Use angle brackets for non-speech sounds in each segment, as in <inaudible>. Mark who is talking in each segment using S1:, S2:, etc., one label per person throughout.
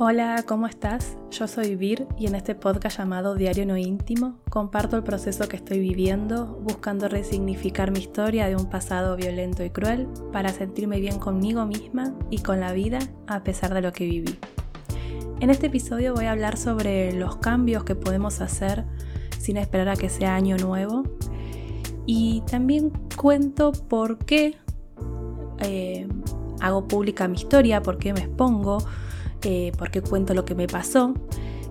S1: Hola, ¿cómo estás? Yo soy Vir y en este podcast llamado Diario No Íntimo comparto el proceso que estoy viviendo buscando resignificar mi historia de un pasado violento y cruel para sentirme bien conmigo misma y con la vida a pesar de lo que viví. En este episodio voy a hablar sobre los cambios que podemos hacer sin esperar a que sea año nuevo y también cuento por qué eh, hago pública mi historia, por qué me expongo eh, porque cuento lo que me pasó,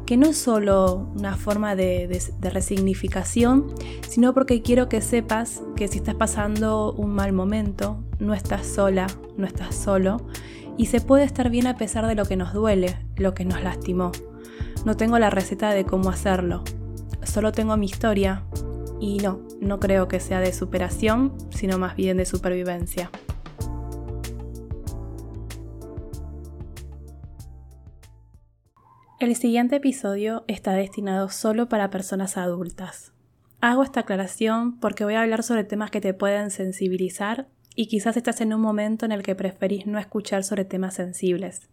S1: que no es solo una forma de, de, resignificación, sino porque quiero que sepas que si estás pasando un mal momento, no estás sola, no estás solo, y se puede estar bien a pesar de lo que nos duele, lo que nos lastimó. No tengo la receta de cómo hacerlo, solo tengo mi historia, y no, no creo que sea de superación, sino más bien de supervivencia. El siguiente episodio está destinado solo para personas adultas. Hago esta aclaración porque voy a hablar sobre temas que te pueden sensibilizar y quizás estás en un momento en el que preferís no escuchar sobre temas sensibles.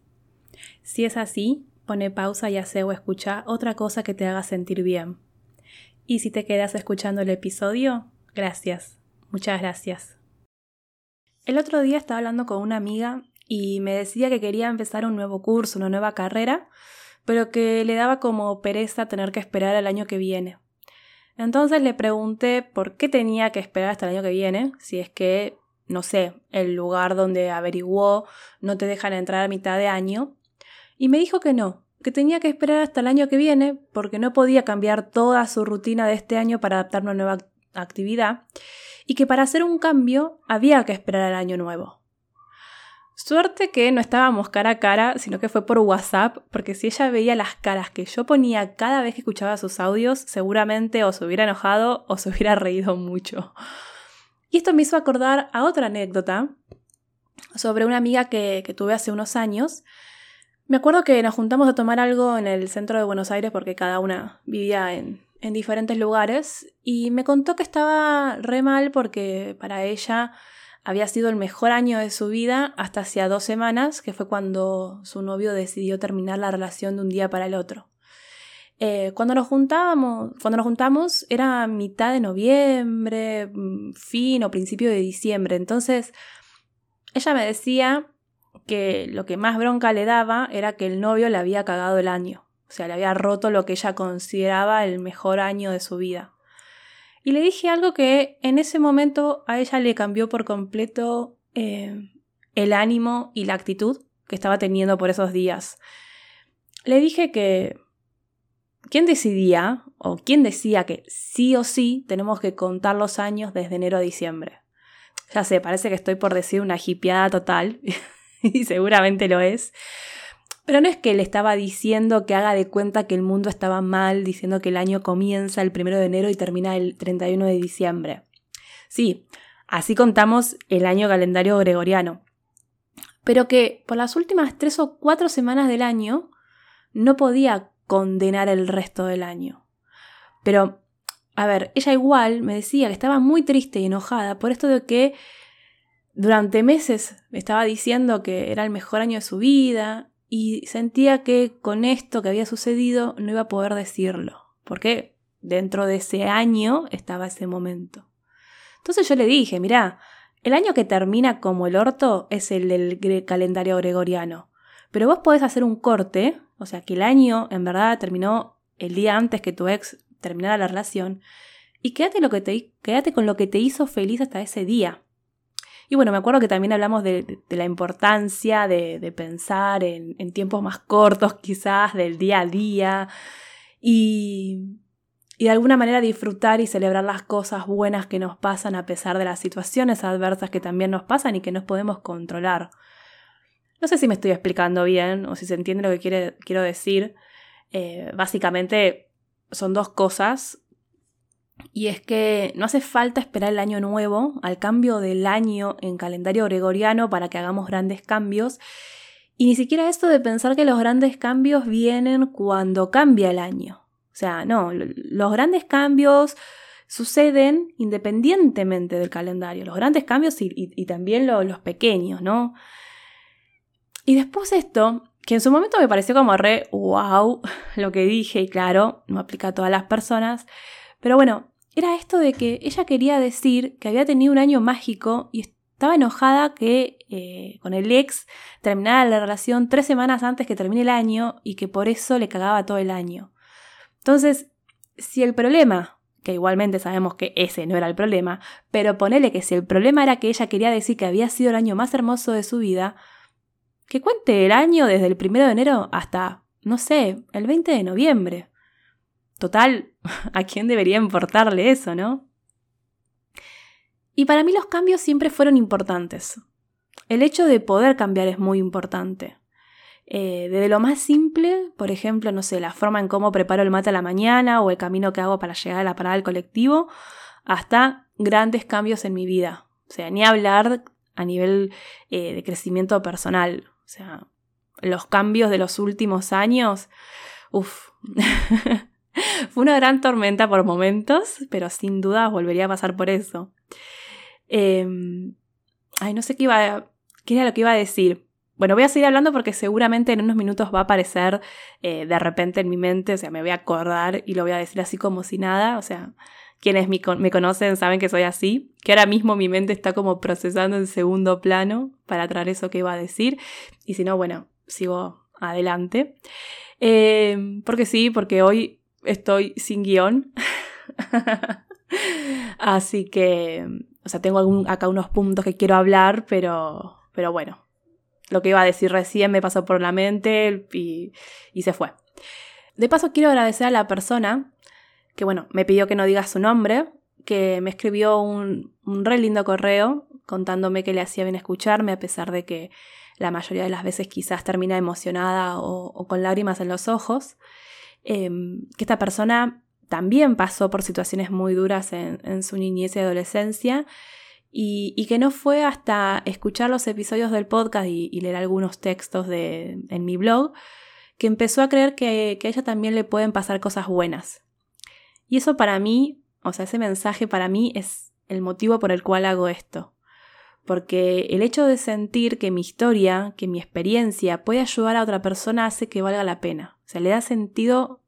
S1: Si es así, pone pausa y hace o escucha otra cosa que te haga sentir bien. Y si te quedas escuchando el episodio, gracias, muchas gracias. El otro día estaba hablando con una amiga y me decía que quería empezar un nuevo curso, una nueva carrera, pero que le daba como pereza tener que esperar al año que viene. Entonces le pregunté por qué tenía que esperar hasta el año que viene, si es que, no sé, el lugar donde averiguó no te dejan entrar a mitad de año, y me dijo que no, que tenía que esperar hasta el año que viene porque no podía cambiar toda su rutina de este año para adaptar una nueva actividad, y que para hacer un cambio había que esperar al año nuevo. Suerte que no estábamos cara a cara, sino que fue por WhatsApp, porque si ella veía las caras que yo ponía cada vez que escuchaba sus audios, seguramente o se hubiera enojado o se hubiera reído mucho. Y esto me hizo acordar a otra anécdota sobre una amiga que, tuve hace unos años. Me acuerdo que nos juntamos a tomar algo en el centro de Buenos Aires porque cada una vivía en, en diferentes lugares y me contó que estaba re mal porque para ella había sido el mejor año de su vida hasta hacía dos semanas, que fue cuando su novio decidió terminar la relación de un día para el otro. Eh, cuando nos juntábamos, cuando nos juntamos era mitad de noviembre, mm, fin o principio de diciembre. Entonces, ella me decía que lo que más bronca le daba era que el novio le había cagado el año. O sea, le había roto lo que ella consideraba el mejor año de su vida. Y le dije algo que en ese momento a ella le cambió por completo eh, el ánimo y la actitud que estaba teniendo por esos días. Le dije que quién decidía o quién decía que sí o sí tenemos que contar los años desde enero a diciembre. Ya sé, parece que estoy por decir una hipiada total, <laughs> y seguramente lo es, pero no es que le estaba diciendo que haga de cuenta que el mundo estaba mal, diciendo que el año comienza el primero de enero y termina el 31 de diciembre. Sí, así contamos el año calendario gregoriano. Pero que por las últimas tres o cuatro semanas del año no podía condenar el resto del año. Pero, a ver, ella igual me decía que estaba muy triste y enojada por esto de que durante meses estaba diciendo que era el mejor año de su vida y sentía que con esto que había sucedido no iba a poder decirlo, porque dentro de ese año estaba ese momento. Entonces yo le dije, mirá, el año que termina como el orto es el del calendario gregoriano, pero vos podés hacer un corte, o sea, que el año en verdad terminó el día antes que tu ex terminara la relación, y quédate, lo que te, quédate con lo que te hizo feliz hasta ese día. Y bueno, me acuerdo que también hablamos de, la importancia de, pensar en, tiempos más cortos quizás, del día a día, y, de alguna manera disfrutar y celebrar las cosas buenas que nos pasan a pesar de las situaciones adversas que también nos pasan y que no podemos controlar. No sé si me estoy explicando bien o si se entiende lo que quiero decir. Eh, básicamente son dos cosas. Y es que no hace falta esperar el año nuevo, al cambio del año en calendario gregoriano para que hagamos grandes cambios. Y ni siquiera esto de pensar que los grandes cambios vienen cuando cambia el año. O sea, no, los grandes cambios suceden independientemente del calendario. Los grandes cambios y, también los pequeños, ¿no? Y después esto que en su momento me pareció como re wow lo que dije y claro, no aplica a todas las personas, pero bueno, era esto de que ella quería decir que había tenido un año mágico y estaba enojada que eh, con el ex terminara la relación tres semanas antes que termine el año y que por eso le cagaba todo el año. Entonces, si el problema, que igualmente sabemos que ese no era el problema, pero ponele que si el problema era que ella quería decir que había sido el año más hermoso de su vida, que cuente el año desde el primero de enero hasta, no sé, el 20 de noviembre. Total, <laughs> ¿a quién debería importarle eso, no? Y para mí los cambios siempre fueron importantes. El hecho de poder cambiar es muy importante. Eh, desde lo más simple, por ejemplo, no sé, la forma en cómo preparo el mate a la mañana o el camino que hago para llegar a la parada del colectivo, hasta grandes cambios en mi vida. O sea, ni hablar a nivel eh, de crecimiento personal. O sea, los cambios de los últimos años, uff. <laughs> <laughs> Fue una gran tormenta por momentos, pero sin duda volvería a pasar por eso. Em, ay, no sé qué iba qué era lo que iba a decir. Bueno, voy a seguir hablando porque seguramente en unos minutos va a aparecer eh, de repente en mi mente, o sea, me voy a acordar y lo voy a decir así como si nada, o sea, quienes me, conocen saben que soy así, que ahora mismo mi mente está como procesando en segundo plano para traer eso que iba a decir, y si no, bueno, sigo adelante. Em, porque sí, porque hoy estoy sin guion. <laughs> Así que, o sea, tengo acá unos puntos que quiero hablar, pero, pero bueno, lo que iba a decir recién me pasó por la mente y, y se fue. De paso, quiero agradecer a la persona que, bueno, me pidió que no diga su nombre, que me escribió un, un re lindo correo contándome que le hacía bien escucharme, a pesar de que la mayoría de las veces quizás termina emocionada o con lágrimas en los ojos. Em, que esta persona también pasó por situaciones muy duras en, su niñez y adolescencia y, que no fue hasta escuchar los episodios del podcast y, leer algunos textos de, en mi blog que empezó a creer que, que a ella también le pueden pasar cosas buenas. Y eso para mí, o sea, ese mensaje para mí es el motivo por el cual hago esto. Porque el hecho de sentir que mi historia, que mi experiencia puede ayudar a otra persona hace que valga la pena. O sea, le da sentido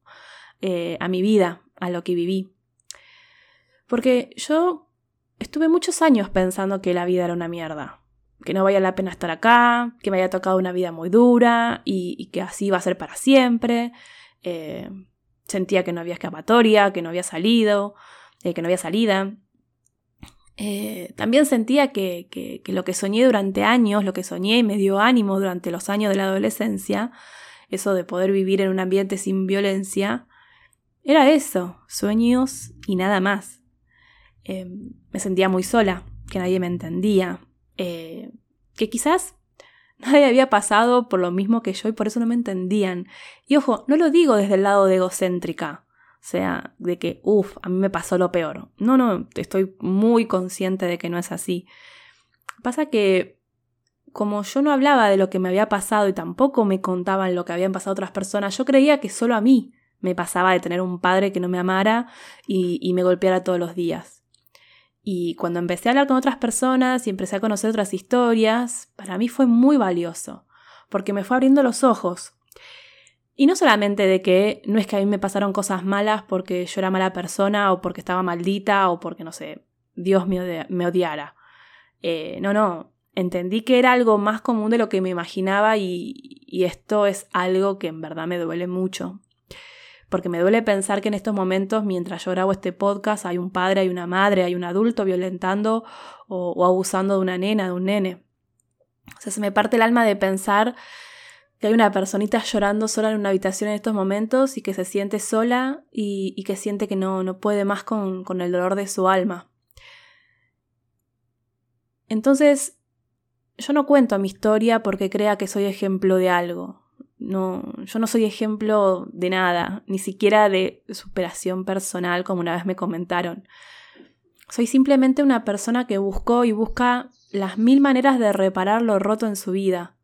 S1: eh, a mi vida, a lo que viví. Porque yo estuve muchos años pensando que la vida era una mierda, que no valía la pena estar acá, que me había tocado una vida muy dura y, que así iba a ser para siempre. Eh, sentía que no había escapatoria, que no había salido, eh, que no había salida. También sentía que, lo que soñé durante años, lo que soñé y me dio ánimo durante los años de la adolescencia, eso de poder vivir en un ambiente sin violencia, era eso, sueños y nada más. Em, me sentía muy sola, que nadie me entendía, eh, que quizás <laughs> nadie había pasado por lo mismo que yo y por eso no me entendían. Y ojo, no lo digo desde el lado de egocéntrica, sea, de que, uff, a mí me pasó lo peor. No, no, estoy muy consciente de que no es así. Pasa que como yo no hablaba de lo que me había pasado y tampoco me contaban lo que habían pasado otras personas, yo creía que solo a mí me pasaba de tener un padre que no me amara y, me golpeara todos los días. Y cuando empecé a hablar con otras personas y empecé a conocer otras historias, para mí fue muy valioso, porque me fue abriendo los ojos. Y no solamente de que no es que a mí me pasaron cosas malas porque yo era mala persona o porque estaba maldita o porque, no sé, Dios me, odiara. Eh, no, no, entendí que era algo más común de lo que me imaginaba y, esto es algo que en verdad me duele mucho. Porque me duele pensar que en estos momentos, mientras yo grabo este podcast, hay un padre, hay una madre, hay un adulto violentando o, abusando de una nena, de un nene. O sea, se me parte el alma de pensar que hay una personita llorando sola en una habitación en estos momentos y que se siente sola y, que siente que no, no puede más con, con el dolor de su alma. Entonces, yo no cuento mi historia porque crea que soy ejemplo de algo. No, yo no soy ejemplo de nada, ni siquiera de superación personal, como una vez me comentaron. Soy simplemente una persona que buscó y busca las mil maneras de reparar lo roto en su vida.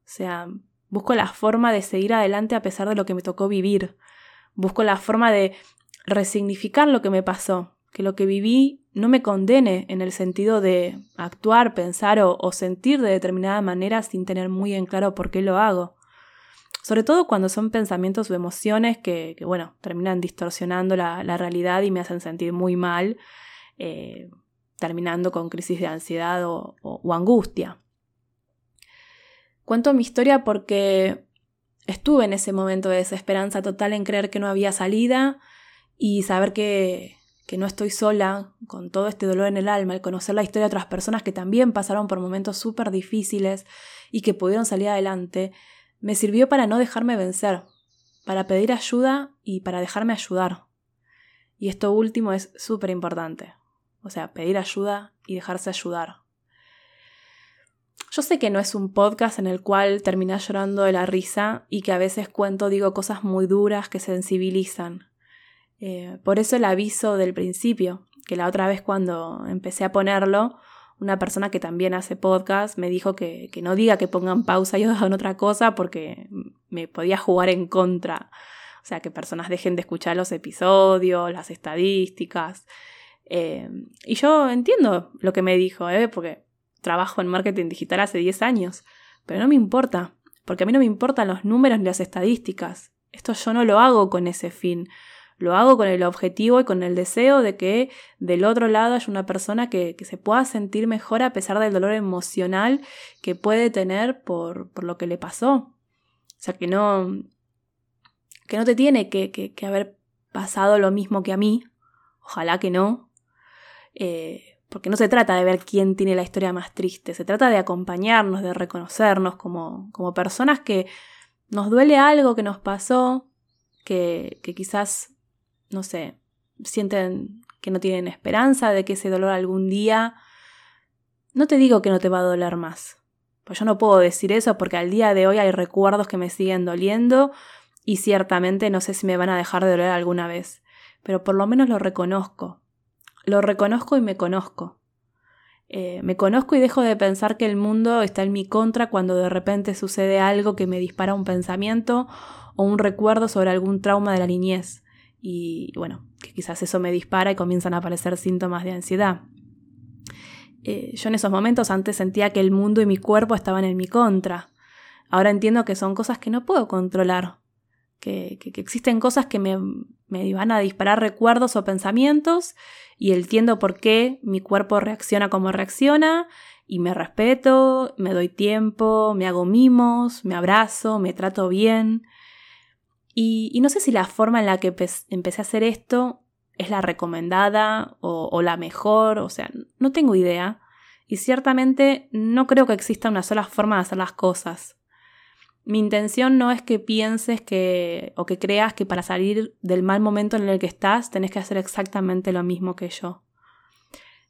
S1: O sea, busco la forma de seguir adelante a pesar de lo que me tocó vivir. Busco la forma de resignificar lo que me pasó, que lo que viví no me condene en el sentido de actuar, pensar o, sentir de determinada manera sin tener muy en claro por qué lo hago. sobre todo cuando son pensamientos o emociones que, bueno, terminan distorsionando la, realidad y me hacen sentir muy mal, eh, terminando con crisis de ansiedad o, o angustia. Cuento mi historia porque estuve en ese momento de desesperanza total en creer que no había salida y saber que, que no estoy sola con todo este dolor en el alma, el conocer la historia de otras personas que también pasaron por momentos súper difíciles y que pudieron salir adelante, me sirvió para no dejarme vencer, para pedir ayuda y para dejarme ayudar. Y esto último es súper importante. O sea, pedir ayuda y dejarse ayudar. Yo sé que no es un podcast en el cual terminás llorando de la risa y que a veces cuento, digo cosas muy duras que sensibilizan. Eh, por eso el aviso del principio, que la otra vez cuando empecé a ponerlo, una persona que también hace podcast me dijo que, no diga que pongan pausa y <laughs> hagan otra cosa porque me podía jugar en contra. O sea, que personas dejen de escuchar los episodios, las estadísticas. Eh, y yo entiendo lo que me dijo, ¿eh? porque trabajo en marketing digital hace 10 años, pero no me importa, porque a mí no me importan los números ni las estadísticas. Esto yo no lo hago con ese fin. Lo hago con el objetivo y con el deseo de que del otro lado haya una persona que, se pueda sentir mejor a pesar del dolor emocional que puede tener por, por lo que le pasó. O sea, que no, que no te tiene que, que, haber pasado lo mismo que a mí. Ojalá que no. Eh, porque no se trata de ver quién tiene la historia más triste, se trata de acompañarnos, de reconocernos como, como personas que nos duele algo que nos pasó, que, que quizás no sé, sienten que no tienen esperanza de que ese dolor algún día... No te digo que no te va a doler más. Pues yo no puedo decir eso porque al día de hoy hay recuerdos que me siguen doliendo y ciertamente no sé si me van a dejar de doler alguna vez. Pero por lo menos lo reconozco. Lo reconozco y me conozco. Eh, me conozco y dejo de pensar que el mundo está en mi contra cuando de repente sucede algo que me dispara un pensamiento o un recuerdo sobre algún trauma de la niñez y bueno, que quizás eso me dispara y comienzan a aparecer síntomas de ansiedad. Eh, yo en esos momentos antes sentía que el mundo y mi cuerpo estaban en mi contra. Ahora entiendo que son cosas que no puedo controlar, que, existen cosas que me, me, van a disparar recuerdos o pensamientos y entiendo por qué mi cuerpo reacciona como reacciona y me respeto, me doy tiempo, me hago mimos, me abrazo, me trato bien. Y, no sé si la forma en la que empecé a hacer esto es la recomendada o, la mejor, o sea, no tengo idea. Y ciertamente no creo que exista una sola forma de hacer las cosas. Mi intención no es que pienses que o que creas que para salir del mal momento en el que estás tenés que hacer exactamente lo mismo que yo.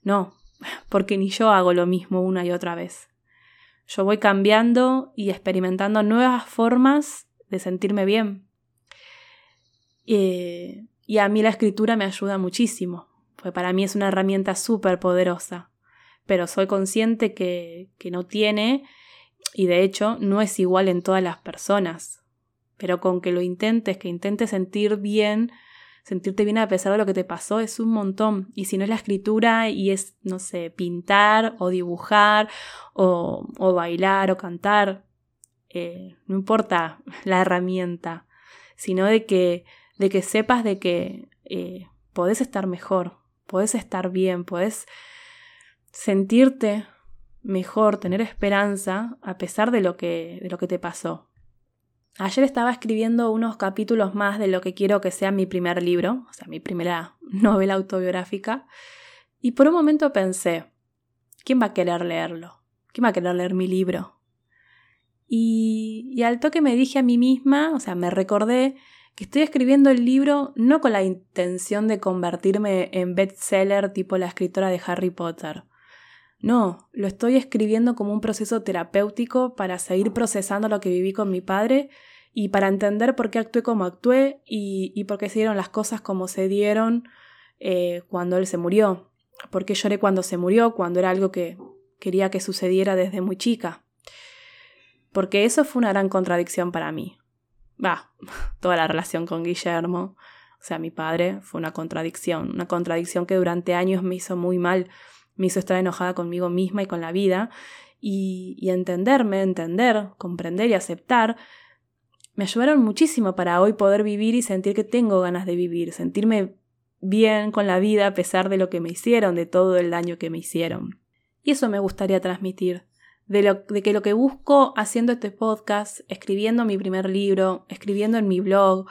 S1: No, porque ni yo hago lo mismo una y otra vez. Yo voy cambiando y experimentando nuevas formas de sentirme bien. Eh, y a mí la escritura me ayuda muchísimo, porque para mí es una herramienta súper poderosa, pero soy consciente que, que no tiene, y de hecho no es igual en todas las personas, pero con que lo intentes, que intentes sentir bien, sentirte bien a pesar de lo que te pasó es un montón. Y si no es la escritura y es, no sé, pintar o dibujar o, o bailar o cantar, eh, no importa <laughs> la herramienta, sino de que de que sepas de que eh, podés estar mejor, podés estar bien, podés sentirte mejor, tener esperanza a pesar de lo que, de lo que te pasó. Ayer estaba escribiendo unos capítulos más de lo que quiero que sea mi primer libro, o sea, mi primera <laughs> novela autobiográfica, y por un momento pensé, ¿quién va a querer leerlo? ¿Quién va a querer leer mi libro? Y, y al toque me dije a mí misma, o sea, me recordé que estoy escribiendo el libro no con la intención de convertirme en bestseller tipo la escritora de Harry Potter. No, lo estoy escribiendo como un proceso terapéutico para seguir procesando lo que viví con mi padre y para entender por qué actué como actué y, por qué se dieron las cosas como se dieron eh, cuando él se murió. Por qué lloré cuando se murió, cuando era algo que quería que sucediera desde muy chica. Porque eso fue una gran contradicción para mí va, <laughs> toda la relación con Guillermo, o sea, mi padre, fue una contradicción, una contradicción que durante años me hizo muy mal, me hizo estar enojada conmigo misma y con la vida, y, entenderme, entender, comprender y aceptar, me ayudaron muchísimo para hoy poder vivir y sentir que tengo ganas de vivir, sentirme bien con la vida a pesar de lo que me hicieron, de todo el daño que me hicieron. Y eso me gustaría transmitir, de, lo, de que lo que busco haciendo este podcast, escribiendo mi primer libro, escribiendo en mi blog,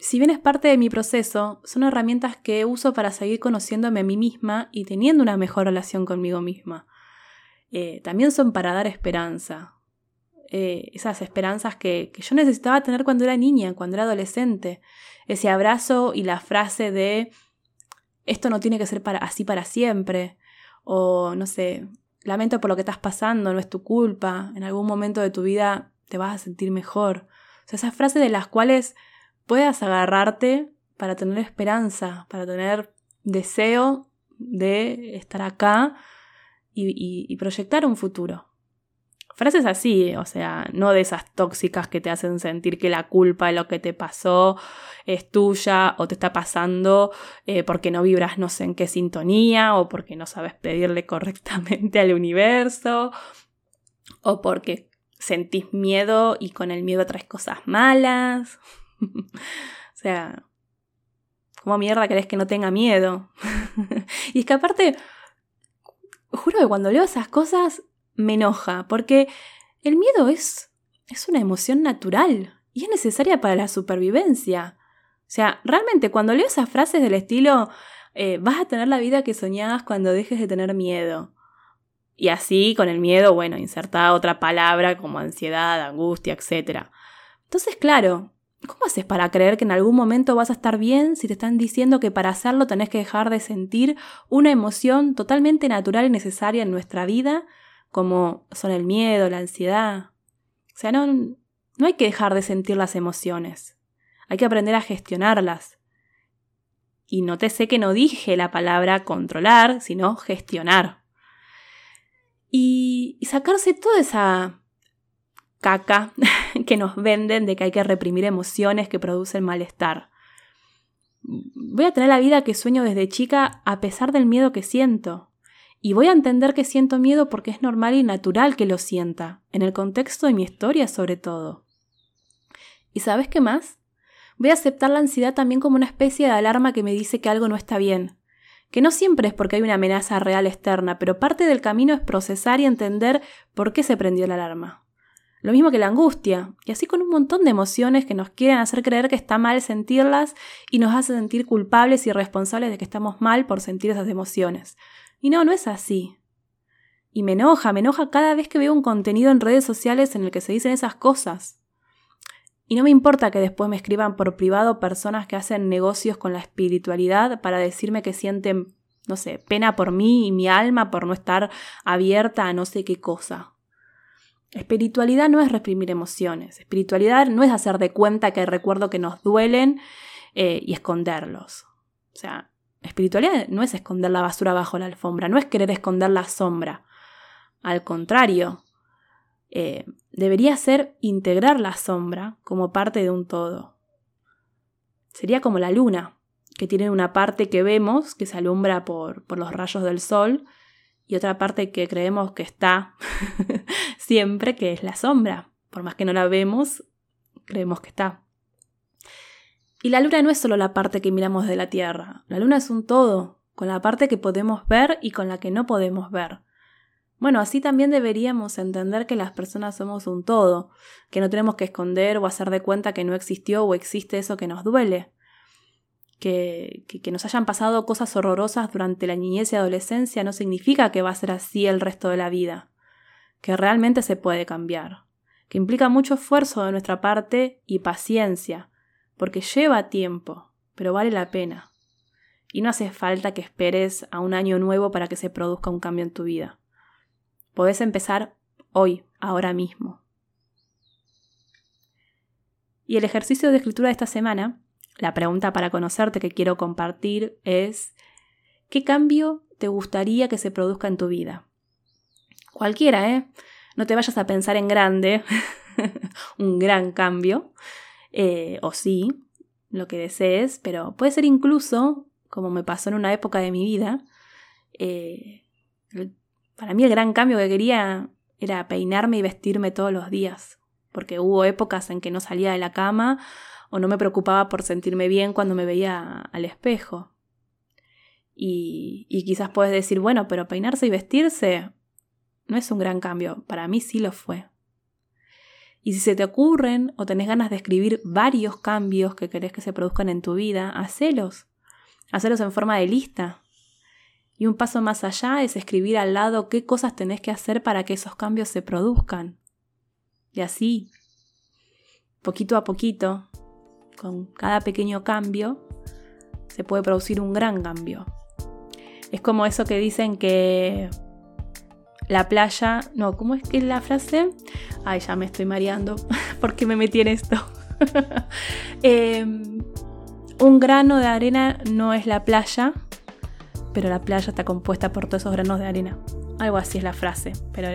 S1: si bien es parte de mi proceso, son herramientas que uso para seguir conociéndome a mí misma y teniendo una mejor relación conmigo misma. Eh, también son para dar esperanza. Eh, esas esperanzas que, yo necesitaba tener cuando era niña, cuando era adolescente. Ese abrazo y la frase de esto no tiene que ser así para siempre. O no sé, lamento por lo que estás pasando, no es tu culpa. En algún momento de tu vida te vas a sentir mejor. Esas frases de las cuales puedas agarrarte para tener esperanza, para tener deseo de estar acá y, proyectar un futuro. Frases así, o sea, no de esas tóxicas que te hacen sentir que la culpa de lo que te pasó es tuya o te está pasando eh, porque no vibras no sé en qué sintonía o porque no sabes pedirle correctamente al universo o porque sentís miedo y con el miedo traes cosas malas. <laughs> o sea, ¿cómo mierda querés que no tenga miedo? <laughs> y es que aparte, juro que cuando leo esas cosas me enoja, porque el miedo es, es una emoción natural y es necesaria para la supervivencia. O sea, realmente cuando leo esas frases del estilo, eh, vas a tener la vida que soñabas cuando dejes de tener miedo. Y así, con el miedo, bueno, insertada otra palabra como ansiedad, angustia, etc. Entonces, claro, ¿Cómo haces para creer que en algún momento vas a estar bien si te están diciendo que para hacerlo tenés que dejar de sentir una emoción totalmente natural y necesaria en nuestra vida, como son el miedo, la ansiedad? O sea, no, no hay que dejar de sentir las emociones, hay que aprender a gestionarlas. Y no te sé que no dije la palabra controlar, sino gestionar. Y, y sacarse toda esa caca <laughs> que nos venden de que hay que reprimir emociones que producen malestar. Voy a tener la vida que sueño desde chica a pesar del miedo que siento. Y voy a entender que siento miedo porque es normal y natural que lo sienta, en el contexto de mi historia sobre todo. ¿Y sabes qué más? Voy a aceptar la ansiedad también como una especie de alarma que me dice que algo no está bien, que no siempre es porque hay una amenaza real externa, pero parte del camino es procesar y entender por qué se prendió la alarma. Lo mismo que la angustia, y así con un montón de emociones que nos quieren hacer creer que está mal sentirlas y nos hace sentir culpables y responsables de que estamos mal por sentir esas emociones. Y no, no es así. Y me enoja, me enoja cada vez que veo un contenido en redes sociales en el que se dicen esas cosas. Y no me importa que después me escriban por privado personas que hacen negocios con la espiritualidad para decirme que sienten, no sé, pena por mí y mi alma por no estar abierta a no sé qué cosa. Espiritualidad no es reprimir emociones. Espiritualidad no es hacer de cuenta que hay recuerdos que nos duelen eh, y esconderlos. O sea, espiritualidad no es esconder la basura bajo la alfombra, no es querer esconder la sombra. Al contrario, eh, debería ser integrar la sombra como parte de un todo. Sería como la luna, que tiene una parte que vemos, que se alumbra por, por los rayos del sol, y otra parte que creemos que está <laughs> siempre, que es la sombra. Por más que no la vemos, creemos que está. Y la luna no es solo la parte que miramos de la Tierra, la luna es un todo, con la parte que podemos ver y con la que no podemos ver. Bueno, así también deberíamos entender que las personas somos un todo, que no tenemos que esconder o hacer de cuenta que no existió o existe eso que nos duele que, que, nos hayan pasado cosas horrorosas durante la niñez y adolescencia no significa que va a ser así el resto de la vida, que realmente se puede cambiar, que implica mucho esfuerzo de nuestra parte y paciencia, porque lleva tiempo, pero vale la pena. Y no hace falta que esperes a un año nuevo para que se produzca un cambio en tu vida. Podés empezar hoy, ahora mismo. Y el ejercicio de escritura de esta semana la pregunta para conocerte que quiero compartir es, ¿qué cambio te gustaría que se produzca en tu vida? Cualquiera, ¿eh? No te vayas a pensar en grande, <laughs> un gran cambio, eh, o sí, lo que desees, pero puede ser incluso, como me pasó en una época de mi vida, eh, para mí el gran cambio que quería era peinarme y vestirme todos los días. porque hubo épocas en que no salía de la cama o no me preocupaba por sentirme bien cuando me veía al espejo. Y, quizás puedes decir, bueno, pero peinarse y vestirse no es un gran cambio. Para mí sí lo fue. Y si se te ocurren o tenés ganas de escribir varios cambios que querés que se produzcan en tu vida, hacelos. Hacelos en forma de lista. Y un paso más allá es escribir al lado qué cosas tenés que hacer para que esos cambios se produzcan. Y así, poquito a poquito, con cada pequeño cambio, se puede producir un gran cambio. Es como eso que dicen que la playa, no, ¿cómo es que es la frase? Ay, ya me estoy mareando <laughs> porque me metí en esto. <laughs> Em, un grano de arena no es la playa, pero la playa está compuesta por todos esos granos de arena. Algo así es la frase, pero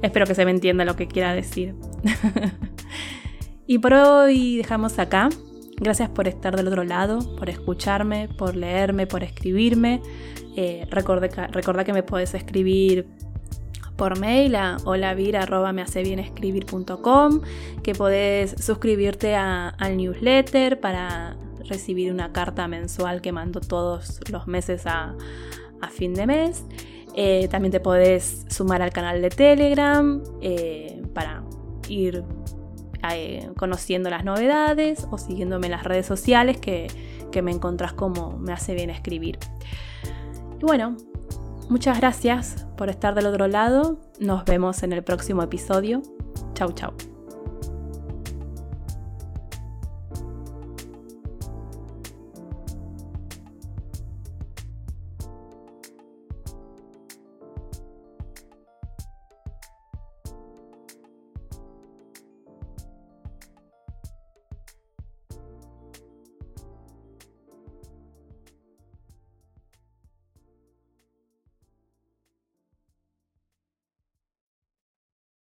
S1: espero que se me entienda lo que quiera decir. <laughs> y por hoy dejamos acá. Gracias por estar del otro lado, por escucharme, por leerme, por escribirme. Eh, recuerda, que me puedes escribir por mail a holavir.meacebienescribir.com, que podés suscribirte al newsletter para recibir una carta mensual que mando todos los meses a, fin de mes. Eh, también te podés sumar al canal de Telegram eh, para ir eh, conociendo las novedades o siguiéndome en las redes sociales que, que me encontrás como me hace bien escribir. Y bueno, muchas gracias por estar del otro lado. Nos vemos en el próximo episodio. Chau, chau.